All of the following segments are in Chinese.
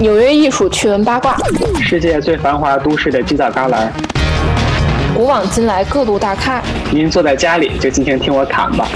纽约艺术趣闻八卦，世界最繁华都市的犄角旮旯，古往今来各路大咖。您坐在家里就尽情听我侃吧。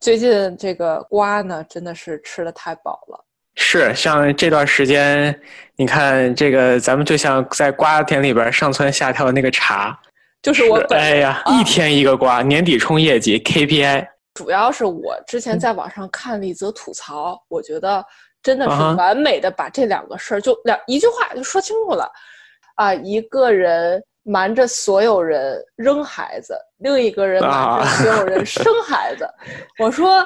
最近这个瓜呢，真的是吃的太饱了。是，像这段时间，你看这个，咱们就像在瓜田里边上蹿下跳的那个茶，就是我本哎呀，一天一个瓜，年底冲业绩 KPI。主要是我之前在网上看了一则吐槽，我觉得真的是完美的把这两个事儿就两一句话就说清楚了。啊，一个人瞒着所有人扔孩子，另一个人瞒着啊 所有人生孩子。我说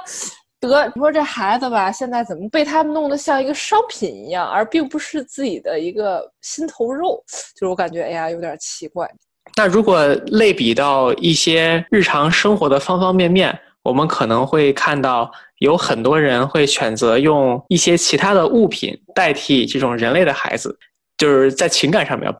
得，你说这孩子吧，现在怎么被他们弄得像一个商品一样，而并不是自己的一个心头肉？就是我感觉，哎呀，有点奇怪。那如果类比到一些日常生活的方方面面，我们可能会看到有很多人会选择用一些其他的物品代替这种人类的孩子，就是在情感上面。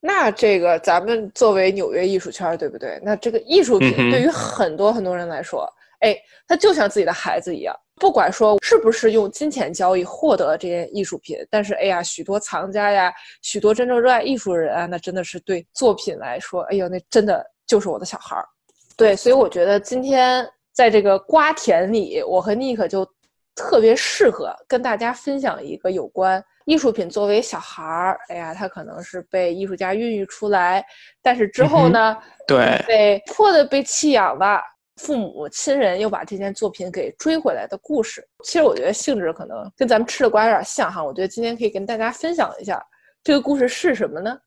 那这个咱们作为纽约艺术圈儿，对不对？那这个艺术品对于很多很多人来说，哎，它就像自己的孩子一样。不管说是不是用金钱交易获得这些艺术品，但是哎呀，许多藏家呀，许多真正热爱艺术的人啊，那真的是对作品来说，哎呦，那真的就是我的小孩儿。对，所以我觉得今天在这个瓜田里，我和尼克就特别适合跟大家分享一个有关艺术品作为小孩儿，哎呀，他可能是被艺术家孕育出来，但是之后呢，对，被迫的被弃养了，父母亲人又把这件作品给追回来的故事。其实我觉得性质可能跟咱们吃的瓜有点像哈，我觉得今天可以跟大家分享一下这个故事是什么呢？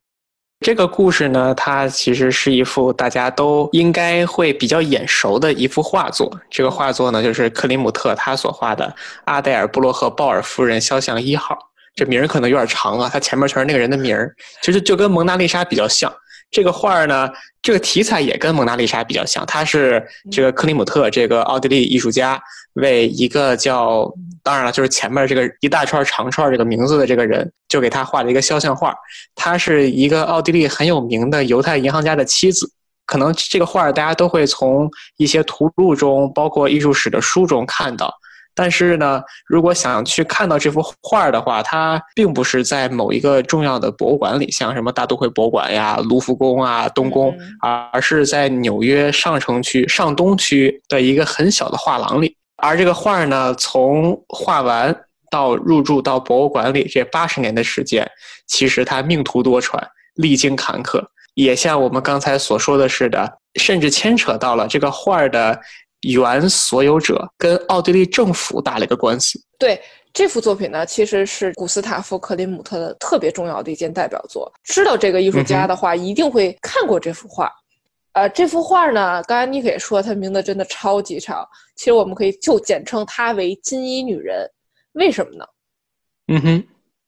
这个故事呢，它其实是一幅大家都应该会比较眼熟的一幅画作。这个画作呢，就是克林姆特他所画的阿黛尔·布洛赫鲍尔夫人肖像一号。这名儿可能有点长啊，它前面全是那个人的名儿，其实就跟蒙娜丽莎比较像。这个画儿呢，这个题材也跟蒙娜丽莎比较像，它是这个克里姆特这个奥地利艺术家为一个叫，当然了，就是前面这个一大串长串这个名字的这个人，就给他画了一个肖像画。他是一个奥地利很有名的犹太银行家的妻子。可能这个画儿大家都会从一些图录中，包括艺术史的书中看到。但是呢，如果想去看到这幅画儿的话，它并不是在某一个重要的博物馆里，像什么大都会博物馆呀、卢浮宫啊、东宫，而是在纽约上城区上东区的一个很小的画廊里。而这个画儿呢，从画完到入驻到博物馆里这八十年的时间，其实它命途多舛，历经坎坷，也像我们刚才所说的似的，甚至牵扯到了这个画儿的原所有者跟奥地利政府打了一个官司。对这幅作品呢，其实是古斯塔夫·克林姆特的特别重要的一件代表作。知道这个艺术家的话，一定会看过这幅画。呃，这幅画呢，刚才你可也说，它名字真的超级长。其实我们可以就简称它为“金衣女人”。为什么呢？嗯哼，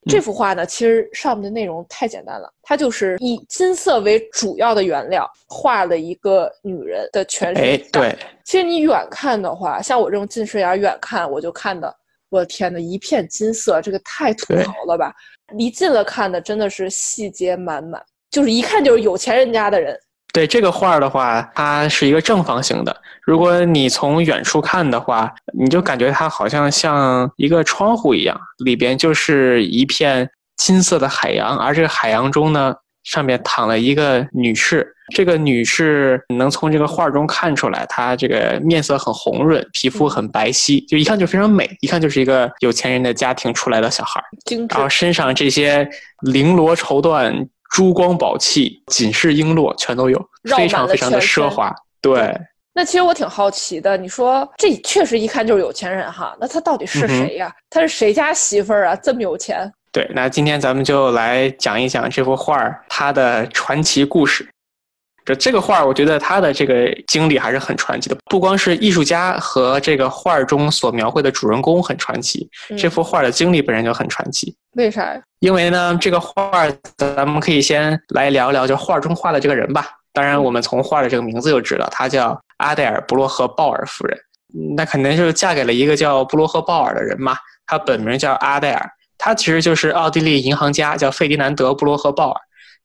这幅画呢，其实上面的内容太简单了，它就是以金色为主要的原料画了一个女人的全身哎，对，其实你远看的话，像我这种近视眼儿远看，我就看的，我的天呐，一片金色，这个太土豪了吧！离近了看的真的是细节满满，就是一看就是有钱人家的人。对这个画儿的话，它是一个正方形的。如果你从远处看的话，你就感觉它好像像一个窗户一样，里边就是一片金色的海洋，而这个海洋中呢，上面躺了一个女士。这个女士能从这个画儿中看出来，她这个面色很红润，皮肤很白皙，就一看就非常美，一看就是一个有钱人的家庭出来的小孩儿。然后身上这些绫罗绸缎、珠光宝气、锦饰璎珞全都有，非常非常的奢华。对，那其实我挺好奇的，你说这确实一看就是有钱人哈，那他到底是谁呀、他是谁家媳妇儿啊？这么有钱？对，那今天咱们就来讲一讲这幅画儿它的传奇故事。这这个画儿，我觉得他的这个经历还是很传奇的，不光是艺术家和这个画儿中所描绘的主人公很传奇，这嗯幅画儿的经历本身就很传奇。为啥呀？因为呢，这个画儿咱们可以先来聊一聊，就画中画的这个人吧。当然，我们从画的这个名字就知道，他叫阿黛尔·布洛赫鲍尔夫人。嗯那肯定就是嫁给了一个叫布洛赫鲍尔的人嘛。他本名叫阿黛尔，他其实就是奥地利银行家，叫费迪南德·布洛赫鲍尔，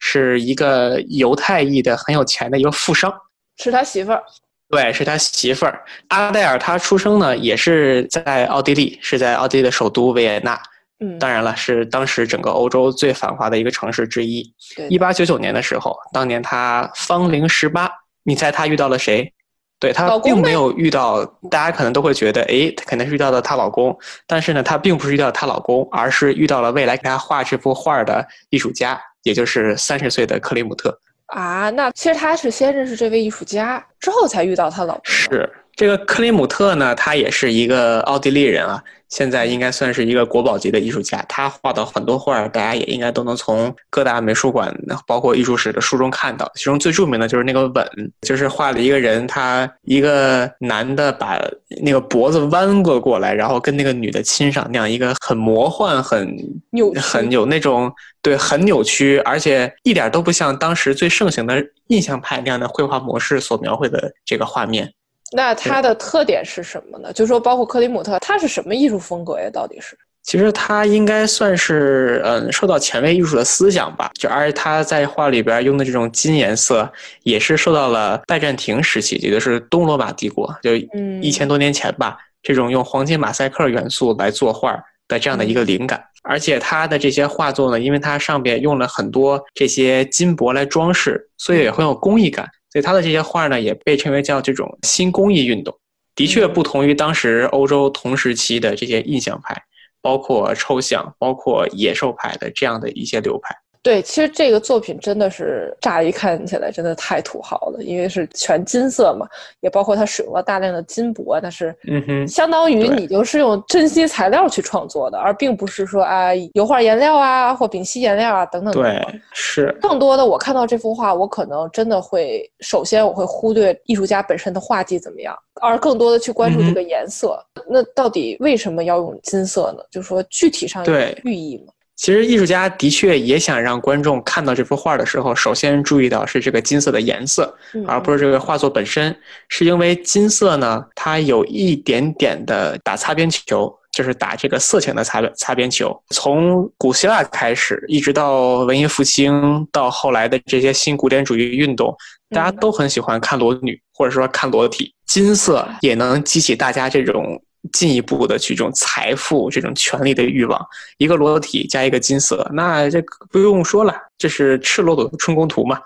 是一个犹太裔的很有钱的一个富商。是他媳妇儿。对，是他媳妇儿阿黛尔。她出生呢也是在奥地利，是在奥地利的首都维也纳。嗯，当然了，是当时整个欧洲最繁华的一个城市之一。对一八九九年的时候，当年她芳龄十八，你猜她遇到了谁？对她并没有遇到，大家可能都会觉得，哎，她肯定是遇到了她老公。但是呢，她并不是遇到她老公，而是遇到了未来给她画这幅画的艺术家，也就是三十岁的克里姆特。啊，那其实他是先认识这位艺术家，之后才遇到他老婆。是这个克里姆特呢，他也是一个奥地利人啊，现在应该算是一个国宝级的艺术家。他画的很多画儿，大家也应该都能从各大美术馆，包括艺术史的书中看到。其中最著名的就是那个吻，就是画了一个人，他一个男的把那个脖子弯过过来，然后跟那个女的亲上，那样一个很魔幻、很扭很有那种对很扭曲，而且一点都不像当时最盛行的印象派那样的绘画模式所描绘的这个画面。那它的特点是什么呢？就说包括克里姆特，他是什么艺术风格呀？到底是？其实他应该算是嗯受到前卫艺术的思想吧，就而他在画里边用的这种金颜色，也是受到了拜占庭时期，也就是东罗马帝国，就嗯一千多年前吧，这种用黄金马赛克元素来作画的这样的一个灵感。而且他的这些画作呢，因为它上边用了很多这些金箔来装饰，所以也很有工艺感。所以他的这些画呢，也被称为叫这种新工艺运动。的确不同于当时欧洲同时期的这些印象派。包括抽象，包括野兽派的这样的一些流派。对，其实这个作品真的是乍一看起来真的太土豪了，因为是全金色嘛，也包括它使用了大量的金箔，但是嗯哼，相当于你就是用珍稀材料去创作的，而并不是说啊油画颜料啊或丙烯颜料啊等等等对。，是，更多的，我看到这幅画，我可能真的会首先我会忽略艺术家本身的画技怎么样，而更多的去关注这个颜色。那到底为什么要用金色呢？就是说具体上有寓意吗？其实艺术家的确也想让观众看到这幅画的时候，首先注意到是这个金色的颜色，嗯而不是这个画作本身。是因为金色呢，它有一点点的打擦边球，就是打这个色情的擦擦边球。从古希腊开始，一直到文艺复兴，到后来的这些新古典主义运动，大家嗯都很喜欢看裸女，或者说看裸体。金色也能激起大家这种进一步的去这种财富、这种权利的欲望。一个裸体加一个金色，那这不用说了，这是赤裸裸的春宫图嘛。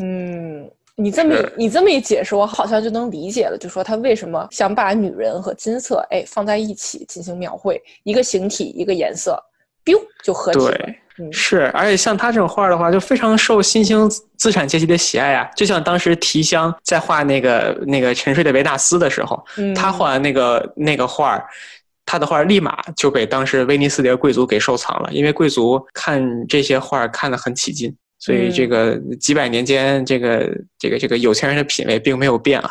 嗯，你这么你这么一解释，我好像就能理解了，就说他为什么想把女人和金色哎放在一起进行描绘，一个形体一个颜色，biu 就合体了。对，嗯是，而且像他这种画的话，就非常受新兴资产阶级的喜爱啊。就像当时提香在画那个那个沉睡的维纳斯的时候，嗯他画的那个那个画儿，他的画儿立马就被当时威尼斯的贵族给收藏了，因为贵族看这些画儿看得很起劲。所以这个几百年间，这个这个这个有钱人的品味并没有变啊，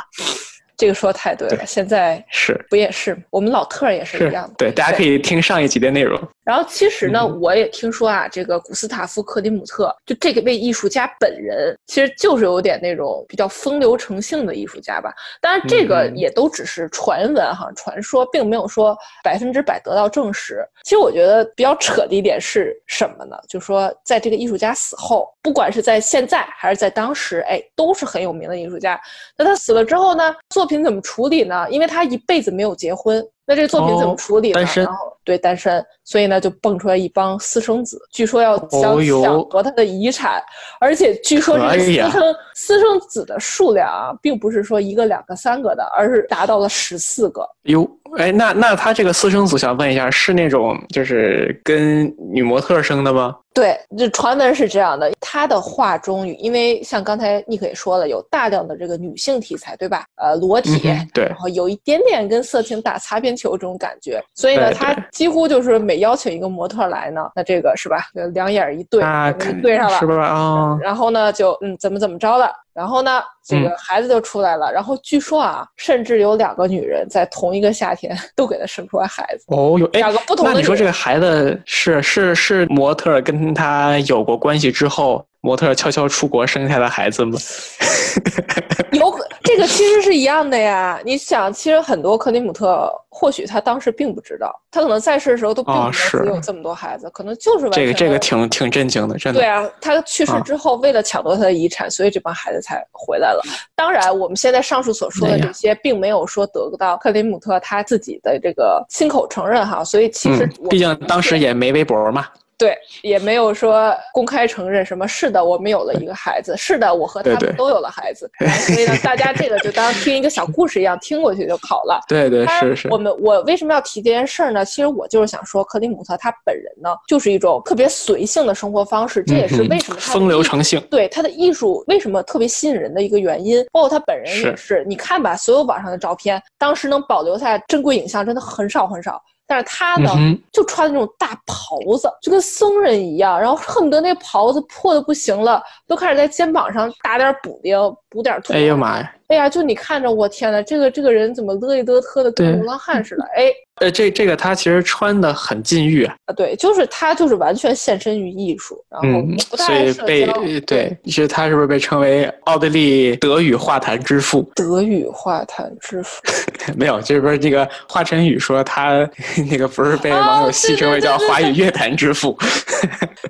这个说得太对了，对现在是不也是？我们老特儿也是是一样的。对，大家可以听上一集的内容。然后其实呢，嗯我也听说啊，这个古斯塔夫·克里姆特就这个位艺术家本人，其实就是有点那种比较风流成性的艺术家吧。当然，这个嗯也都只是传闻哈，传说，并没有说百分之百得到证实。其实我觉得比较扯的一点是什么呢？就是说，在这个艺术家死后，不管是在现在还是在当时，哎，都是很有名的艺术家。那他死了之后呢，作品怎么处理呢？因为他一辈子没有结婚，那这个作品怎么哦处理呢？单身然后对单身，所以呢就蹦出来一帮私生子，据说要想哦哟抢夺他的遗产，而且据说私生私生子的数量啊，并不是说一个、两个、三个的，而是达到了十四个。哟，哎，那那他这个私生子，想问一下，是那种就是跟女模特生的吗？对，这传闻是这样的，他的画中，因为像刚才尼克也说了，有大量的这个女性题材，对吧？呃，裸体，嗯对然后有一点点跟色情打擦边球这种感觉，所以呢，他几乎就是每邀请一个模特来呢，那这个是吧？两眼一对，啊对上了，是吧？啊、然后呢，就嗯怎么怎么着了，然后呢，这个嗯孩子就出来了，然后据说啊，甚至有两个女人在同一个夏天都给他生出来孩子，哦，有哎两个不同的那你说这个孩子是是是模特跟他有过关系之后，模特悄悄出国生下的孩子吗？有可这这个其实是一样的呀。你想，其实很多克里姆特，或许他当时并不知道，他可能在世的时候都并不知道有这么多孩子，可能就是这个这个挺挺震惊的，真的。对啊，他去世之后，为了抢夺他的遗产，所以这帮孩子才回来了。当然，我们现在上述所说的这些，并没有说得到克里姆特他自己的这个亲口承认哈。所以其实，毕竟当时也没微博嘛。对，也没有说公开承认什么。是的，我们有了一个孩子。是的，我和他们都有了孩子。所以呢，大家这个就当听一个小故事一样听过去就好了。对对是是。我们我为什么要提这件事儿呢？其实我就是想说，克里姆特他本人呢，就是一种特别随性的生活方式。这也是为什么风流成性。对他的艺术为什么特别吸引人的一个原因。包括他本人也是。你看吧，所有网上的照片，当时能保留下来珍贵影像真的很少很少。但是他呢，就穿那种大袍子，就跟僧人一样，然后恨不得那袍子破的不行了，都开始在肩膀上打点补丁，补点图。哎呀妈呀！哎呀，就你看着，我天呐，这个这个人怎么乐意得特的跟流浪汉似的？哎，呃，这这个他其实穿的很禁欲啊。对，就是他就是完全献身于艺术，然后不太爱社交。对，其实他是不是被称为奥地利德语画坛之父？德语画坛之父？没有，就是不是这个华晨宇说他那个不是被网友戏称为叫华语乐坛之父，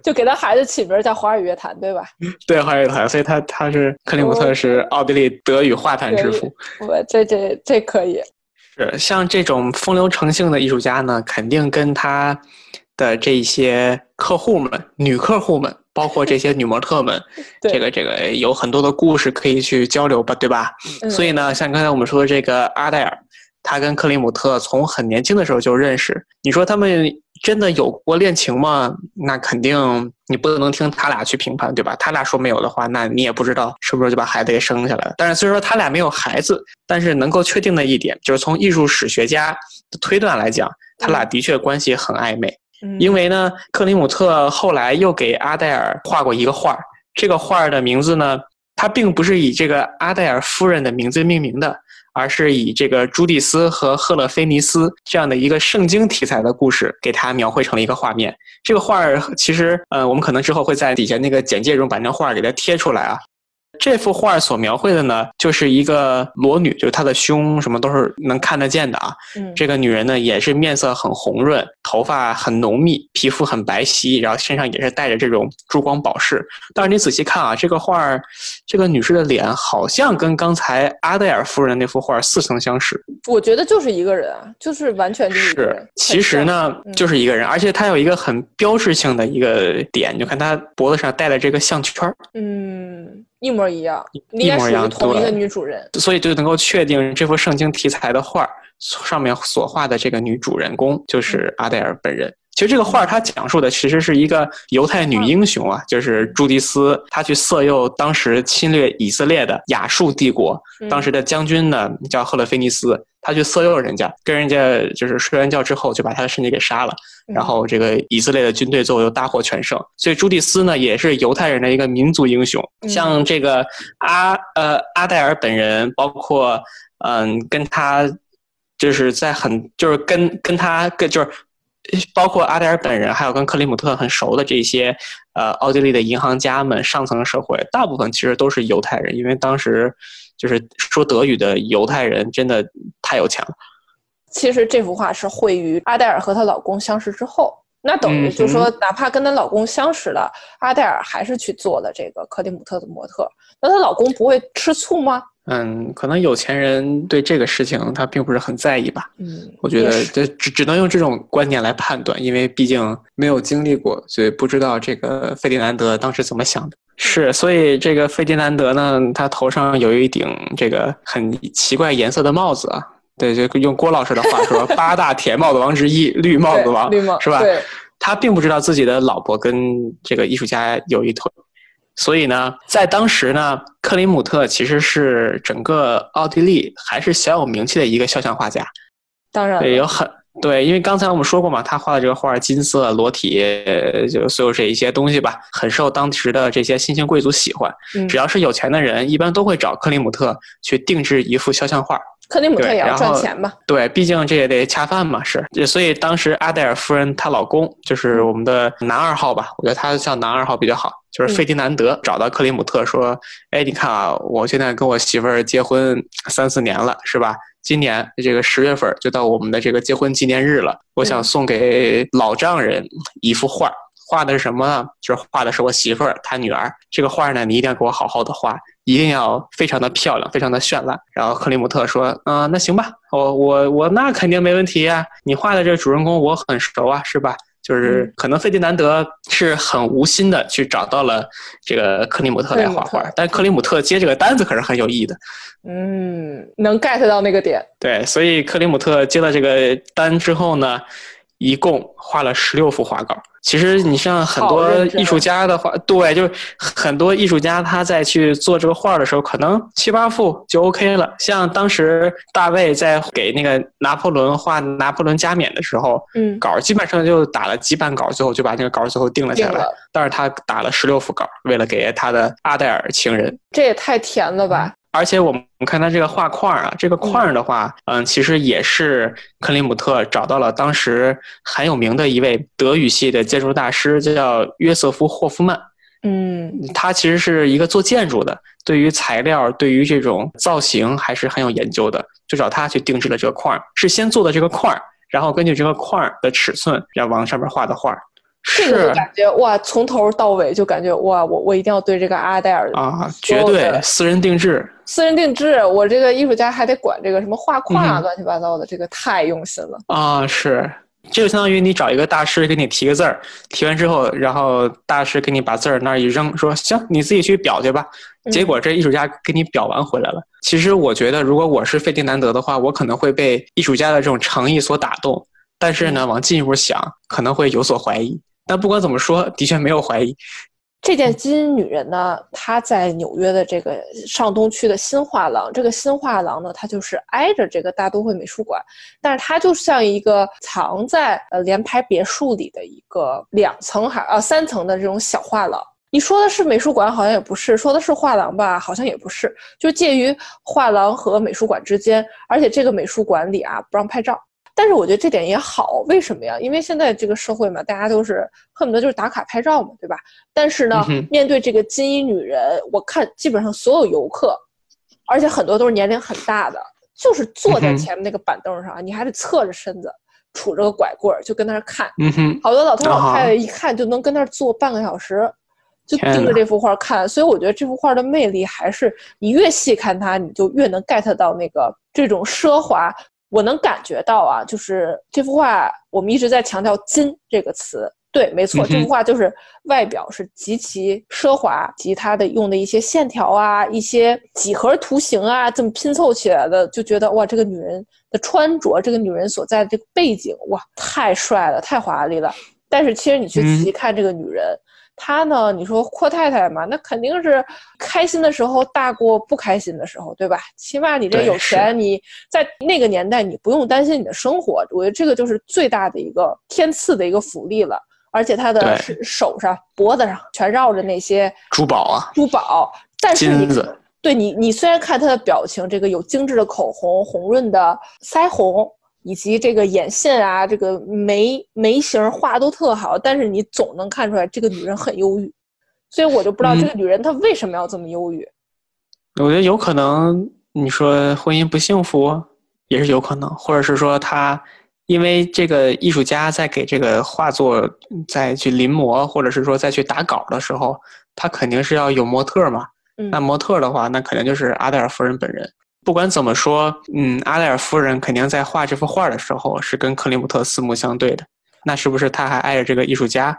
就给他孩子起名叫华语乐坛，对吧？对，华语乐坛，所以他他是克林姆特是奥地利德语画。坛之父，我这这这可以是像这种风流成性的艺术家呢，肯定跟他的这些客户们、女客户们，包括这些女模特们，这个这个有很多的故事可以去交流吧，对吧？所以呢，像刚才我们说的这个阿黛尔，他跟克里姆特从很年轻的时候就认识，你说他们。真的有过恋情吗？那肯定你不能听他俩去评判，对吧？他俩说没有的话，那你也不知道是不是就把孩子给生下来了。但是虽说他俩没有孩子，但是能够确定的一点就是从艺术史学家的推断来讲，他俩的确关系很暧昧。因为呢，克里姆特后来又给阿黛尔画过一个画儿，这个画儿的名字呢，它并不是以这个阿黛尔夫人的名字命名的。而是以这个朱蒂斯和赫勒菲尼斯这样的一个圣经题材的故事，给它描绘成了一个画面。这个画儿其实，呃，我们可能之后会在底下那个简介中把那画儿给它贴出来啊。这幅画所描绘的呢，就是一个裸女，就是她的胸什么都是能看得见的啊。嗯，这个女人呢，也是面色很红润，头发很浓密，皮肤很白皙，然后身上也是带着这种珠光宝饰。但是你仔细看啊，这个画儿，这个女士的脸好像跟刚才阿黛尔夫人那幅画似曾相识。我觉得就是一个人啊，就是完全就是。其实呢，就是一个人，而且她有一个很标志性的一个点，你就看她脖子上戴的这个项圈儿。嗯。一模一样，一模一样，同一个女主人，所以就能够确定这幅圣经题材的画上面所画的这个女主人公就是阿黛尔本人。其实这个画它讲述的其实是一个犹太女英雄啊，就是朱迪斯，她去色诱当时侵略以色列的亚述帝国，当时的将军呢叫赫勒菲尼斯，他去色诱人家，跟人家就是睡完觉之后就把他的身体给杀了，然后这个以色列的军队最后又大获全胜。所以朱迪斯呢也是犹太人的一个民族英雄，像这个阿呃阿黛尔本人，包括嗯跟他就是在很就是跟跟他跟就是。包括阿黛尔本人，还有跟克里姆特很熟的这些，呃，奥地利的银行家们，上层社会大部分其实都是犹太人，因为当时就是说德语的犹太人真的太有钱了。其实这幅画是绘于阿黛尔和她老公相识之后，那等于就是说，哪怕跟她老公相识了，阿黛尔还是去做了这个克里姆特的模特，那她老公不会吃醋吗？嗯，可能有钱人对这个事情他并不是很在意吧。嗯，我觉得这只只能用这种观念来判断，因为毕竟没有经历过，所以不知道这个费迪南德当时怎么想的。是，所以这个费迪南德呢，他头上有一顶这个很奇怪颜色的帽子啊。对，就用郭老师的话说，八大铁帽子王之一，绿帽子王，绿帽是吧？对。他并不知道自己的老婆跟这个艺术家有一腿。所以呢，在当时呢，克林姆特其实是整个奥地利还是小有名气的一个肖像画家。当然，对，有很对，因为刚才我们说过嘛，他画的这个画金色裸体，就所有这一些东西吧，很受当时的这些新兴贵族喜欢。只要是有钱的人，一般都会找克林姆特去定制一幅肖像画。克里姆特也要赚钱吧。对，毕竟这也得恰饭嘛，是。所以当时阿黛尔夫人她老公就是我们的男二号吧，我觉得他像男二号比较好，就是费迪南德找到克里姆特说：“哎，你看啊，我现在跟我媳妇儿结婚三四年了，是吧？今年这个十月份就到我们的这个结婚纪念日了，我想送给老丈人一幅画。”画的是什么呢？就是画的是我媳妇儿，她女儿。这个画呢，你一定要给我好好的画，一定要非常的漂亮，非常的绚烂。然后克里姆特说：“嗯、那行吧，我我我那肯定没问题呀、你画的这主人公我很熟啊，是吧？”就是可能费迪南德是很无心的去找到了这个克里姆特来画画但克里姆特接这个单子可是很有意义的。嗯，能 get 到那个点。对，所以克里姆特接了这个单之后呢，一共画了十六幅画稿。其实你像很多艺术家的话，对，就是很多艺术家他在去做这个画的时候，可能七八幅就 OK 了。像当时大卫在给那个拿破仑画拿破仑加冕的时候，嗯，稿基本上就打了几版稿，最后就把那个稿最后定了下来。但是他打了十六幅稿，为了给他的阿黛尔情人。这也太甜了吧！而且我们看他这个画框啊，这个框的话，嗯，其实也是克林姆特找到了当时很有名的一位德语系的建筑大师，叫约瑟夫霍夫曼。嗯，他其实是一个做建筑的，对于材料、对于这种造型还是很有研究的，就找他去定制了这个框，是先做的这个框，然后根据这个框的尺寸，然后往上面画的画。这个感觉哇，从头到尾就感觉哇，我我一定要对这个阿黛尔啊，绝对私人定制，私人定制，我这个艺术家还得管这个什么画框啊，嗯乱七八糟的，这个太用心了。啊，是，这就相当于你找一个大师给你提个字儿，提完之后，然后大师给你把字儿那儿一扔，说行，你自己去裱去吧。结果这艺术家给你裱完回来了。其实我觉得，如果我是费迪南德的话，我可能会被艺术家的这种诚意所打动，但是呢，往进一步想，可能会有所怀疑。但不管怎么说，的确没有怀疑。这件金女人呢，她在纽约的这个上东区的新画廊。这个新画廊呢，它就是挨着这个大都会美术馆，但是它就像一个藏在呃联排别墅里的一个两层还呃三层的这种小画廊。你说的是美术馆，好像也不是；说的是画廊吧，好像也不是，就介于画廊和美术馆之间。而且这个美术馆里啊，不让拍照。但是我觉得这点也好，为什么呀？因为现在这个社会嘛，大家都是恨不得就是打卡拍照嘛，对吧？但是呢，嗯面对这个金衣女人，我看基本上所有游客，而且很多都是年龄很大的，就是坐在前面那个板凳上，你还得侧着身子，杵着个拐棍儿，就跟那儿看。好多老头老啊太太一看就能跟那儿坐半个小时，就盯着这幅画看。所以我觉得这幅画的魅力还是你越细看它，你就越能 get 到那个这种奢华。我能感觉到啊，就是这幅画，我们一直在强调“金”这个词。对，没错，这幅画就是外表是极其奢华，及它的用的一些线条啊、一些几何图形啊，这么拼凑起来的，就觉得哇，这个女人的穿着，这个女人所在的这个背景，哇，太帅了，太华丽了。但是其实你去仔细看这个女人，她呢，你说阔太太嘛，那肯定是开心的时候大过不开心的时候，对吧？起码你这有钱，你在那个年代你不用担心你的生活，我觉得这个就是最大的一个天赐的一个福利了。而且他的手手上、脖子上全绕着那些珠宝啊，珠宝，但是你金子，对你，你虽然看他的表情，这个有精致的口红、红润的腮红，以及这个眼线啊，这个眉眉形画都特好，但是你总能看出来这个女人很忧郁，所以我就不知道这嗯个女人她为什么要这么忧郁。我觉得有可能，你说婚姻不幸福也是有可能，或者是说她因为这个艺术家在给这个画作再去临摹，或者是说再去打稿的时候，他肯定是要有模特嘛。嗯那模特的话，那肯定就是阿黛尔夫人本人。不管怎么说，嗯，阿黛尔夫人肯定在画这幅画的时候是跟克林姆特四目相对的。那是不是他还爱着这个艺术家？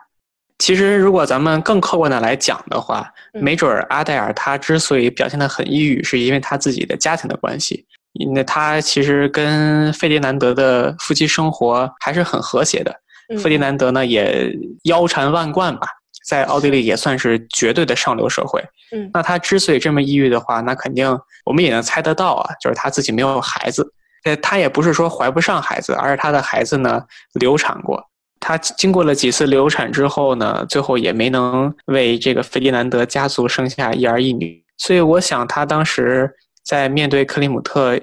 其实，如果咱们更客观的来讲的话，嗯没准儿阿黛尔她之所以表现得很抑郁，是因为她自己的家庭的关系。那她其实跟费迪南德的夫妻生活还是很和谐的。嗯费迪南德呢也腰缠万贯吧，在奥地利也算是绝对的上流社会。嗯那他之所以这么抑郁的话，那肯定我们也能猜得到啊，就是他自己没有孩子。呃，他也不是说怀不上孩子，而是他的孩子呢流产过。他经过了几次流产之后呢，最后也没能为这个费迪南德家族生下一儿一女。所以我想，他当时在面对克里姆特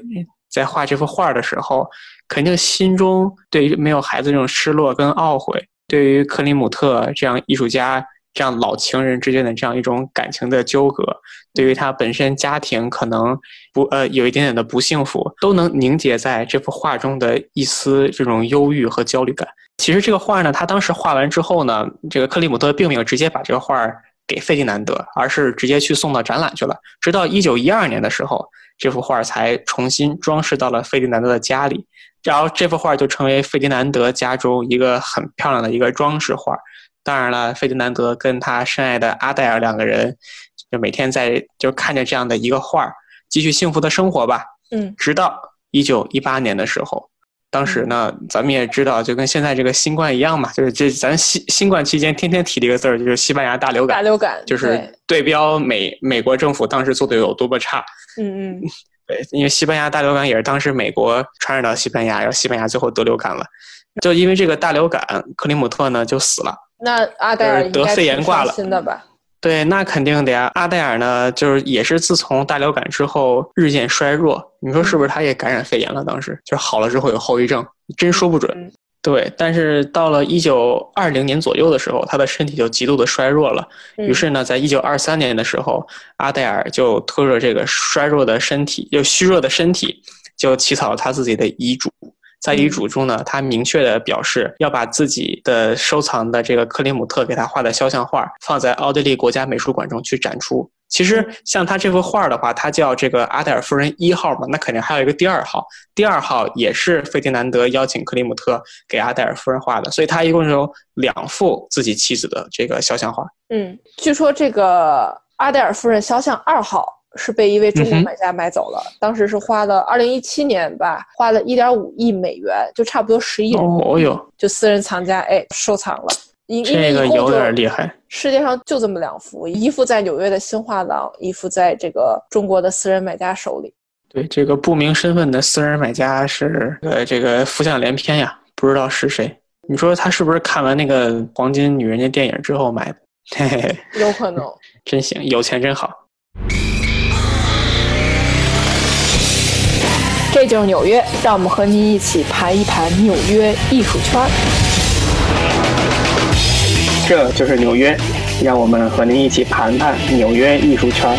在画这幅画的时候，肯定心中对于没有孩子这种失落跟懊悔，对于克里姆特这样艺术家。这样老情人之间的这样一种感情的纠葛，对于他本身家庭可能不呃有一点点的不幸福，都能凝结在这幅画中的一丝这种忧郁和焦虑感。其实这个画呢，他当时画完之后呢，这个克里姆特并没有直接把这个画给费迪南德，而是直接去送到展览去了。直到一九一二年的时候，这幅画才重新装饰到了费迪南德的家里，然后这幅画就成为费迪南德家中一个很漂亮的一个装饰画。当然了，费迪南德跟他深爱的阿黛尔两个人，就每天在就看着这样的一个画儿，继续幸福的生活吧。嗯，直到一九一八年的时候，当时呢，咱们也知道，就跟现在这个新冠一样嘛，就是这咱新新冠期间天天提的一个字儿，就是西班牙大流感。大流感就是对标美美国政府当时做的有多么差。嗯嗯，对，因为西班牙大流感也是当时美国传染到西班牙，然后西班牙最后得流感了。就因为这个大流感，克里姆特呢就死了。那阿黛尔得肺炎挂了，新的吧？对，那肯定的呀。阿黛尔呢，就是也是自从大流感之后日渐衰弱。你说是不是？他也感染肺炎了？当时就是好了之后有后遗症，真说不准。对，但是到了一九二零年左右的时候，他的身体就极度的衰弱了。于是呢，在一九二三年的时候，阿黛尔就拖着这个衰弱的身体，就虚弱的身体，就起草了他自己的遗嘱。在遗嘱中呢，他明确的表示要把自己的收藏的这个克里姆特给他画的肖像画放在奥地利国家美术馆中去展出。其实像他这幅画的话，他叫这个阿黛尔夫人一号嘛，那肯定还有一个第二号，第二号也是费迪南德邀请克里姆特给阿黛尔夫人画的，所以他一共有两幅自己妻子的这个肖像画。嗯，据说这个阿黛尔夫人肖像二号。是被一位中国买家买走了，当时是花了二零一七年吧，花了一点五亿美元，就差不多十亿。哦哟，就私人藏家哎收藏了，因这个有点厉害。世界上就这么两幅，一幅在纽约的新画廊，一幅在这个中国的私人买家手里。对，这个不明身份的私人买家是呃这个浮想联翩呀，不知道是谁。你说他是不是看完那个《黄金女人》的电影之后买的？嘿嘿嘿，有可能。真行，有钱真好。这就是纽约，让我们和您一起盘一盘纽约艺术圈。这就是纽约，让我们和您一起盘盘纽约艺术圈。